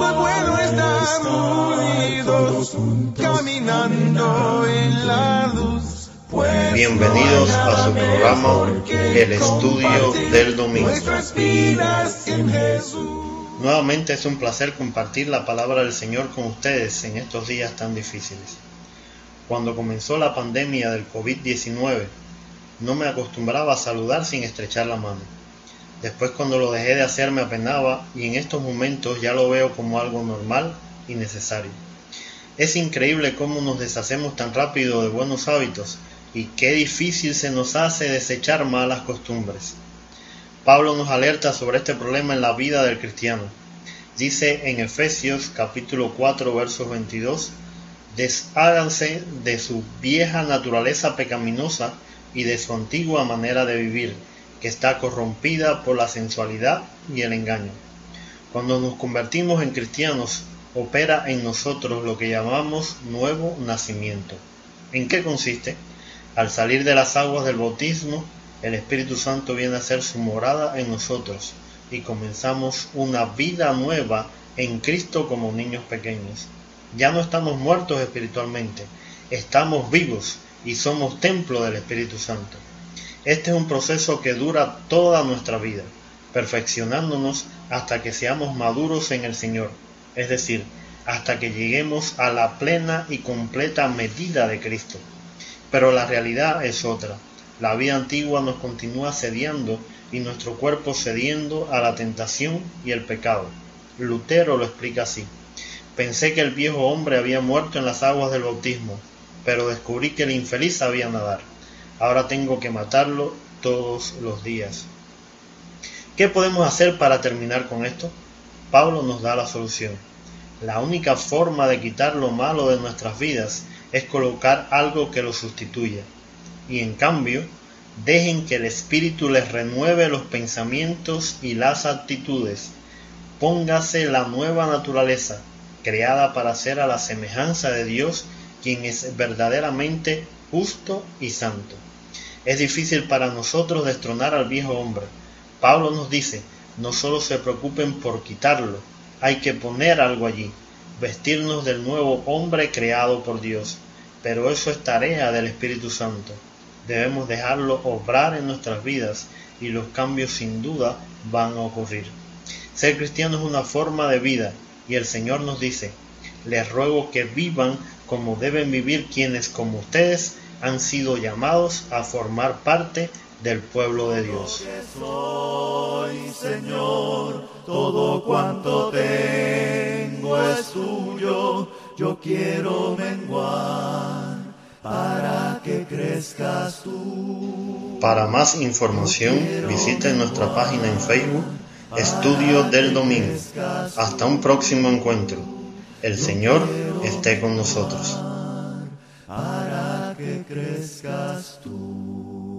bueno estar unidos, caminando en la luz. Pues Bienvenidos a su programa El Estudio del Domingo. En Jesús. Nuevamente es un placer compartir la palabra del Señor con ustedes en estos días tan difíciles. Cuando comenzó la pandemia del COVID-19, no me acostumbraba a saludar sin estrechar la mano. Después cuando lo dejé de hacer me apenaba y en estos momentos ya lo veo como algo normal y necesario. Es increíble cómo nos deshacemos tan rápido de buenos hábitos y qué difícil se nos hace desechar malas costumbres. Pablo nos alerta sobre este problema en la vida del cristiano. Dice en Efesios capítulo 4 versos 22, desháganse de su vieja naturaleza pecaminosa y de su antigua manera de vivir, que está corrompida por la sensualidad y el engaño. Cuando nos convertimos en cristianos, opera en nosotros lo que llamamos nuevo nacimiento. ¿En qué consiste? Al salir de las aguas del bautismo, el Espíritu Santo viene a ser su morada en nosotros y comenzamos una vida nueva en Cristo como niños pequeños. Ya no estamos muertos espiritualmente, estamos vivos y somos templo del Espíritu Santo. Este es un proceso que dura toda nuestra vida, perfeccionándonos hasta que seamos maduros en el Señor, es decir, hasta que lleguemos a la plena y completa medida de Cristo. Pero la realidad es otra. La vida antigua nos continúa sediando y nuestro cuerpo cediendo a la tentación y el pecado. Lutero lo explica así. Pensé que el viejo hombre había muerto en las aguas del bautismo, pero descubrí que el infeliz sabía nadar. Ahora tengo que matarlo todos los días. ¿Qué podemos hacer para terminar con esto? Pablo nos da la solución. La única forma de quitar lo malo de nuestras vidas es colocar algo que lo sustituya. Y en cambio, dejen que el Espíritu les renueve los pensamientos y las actitudes. Póngase la nueva naturaleza, creada para ser a la semejanza de Dios, quien es verdaderamente justo y santo. Es difícil para nosotros destronar al viejo hombre. Pablo nos dice, no solo se preocupen por quitarlo, hay que poner algo allí, vestirnos del nuevo hombre creado por Dios. Pero eso es tarea del Espíritu Santo. Debemos dejarlo obrar en nuestras vidas y los cambios sin duda van a ocurrir. Ser cristiano es una forma de vida y el Señor nos dice, les ruego que vivan como deben vivir quienes como ustedes han sido llamados a formar parte del pueblo de Dios. soy, Señor, todo cuanto tengo es tuyo, yo quiero menguar para que crezcas tú. Para más información visiten nuestra página en Facebook Estudio del Domingo. Hasta un próximo encuentro. El Señor esté con nosotros. Que crezcas tú.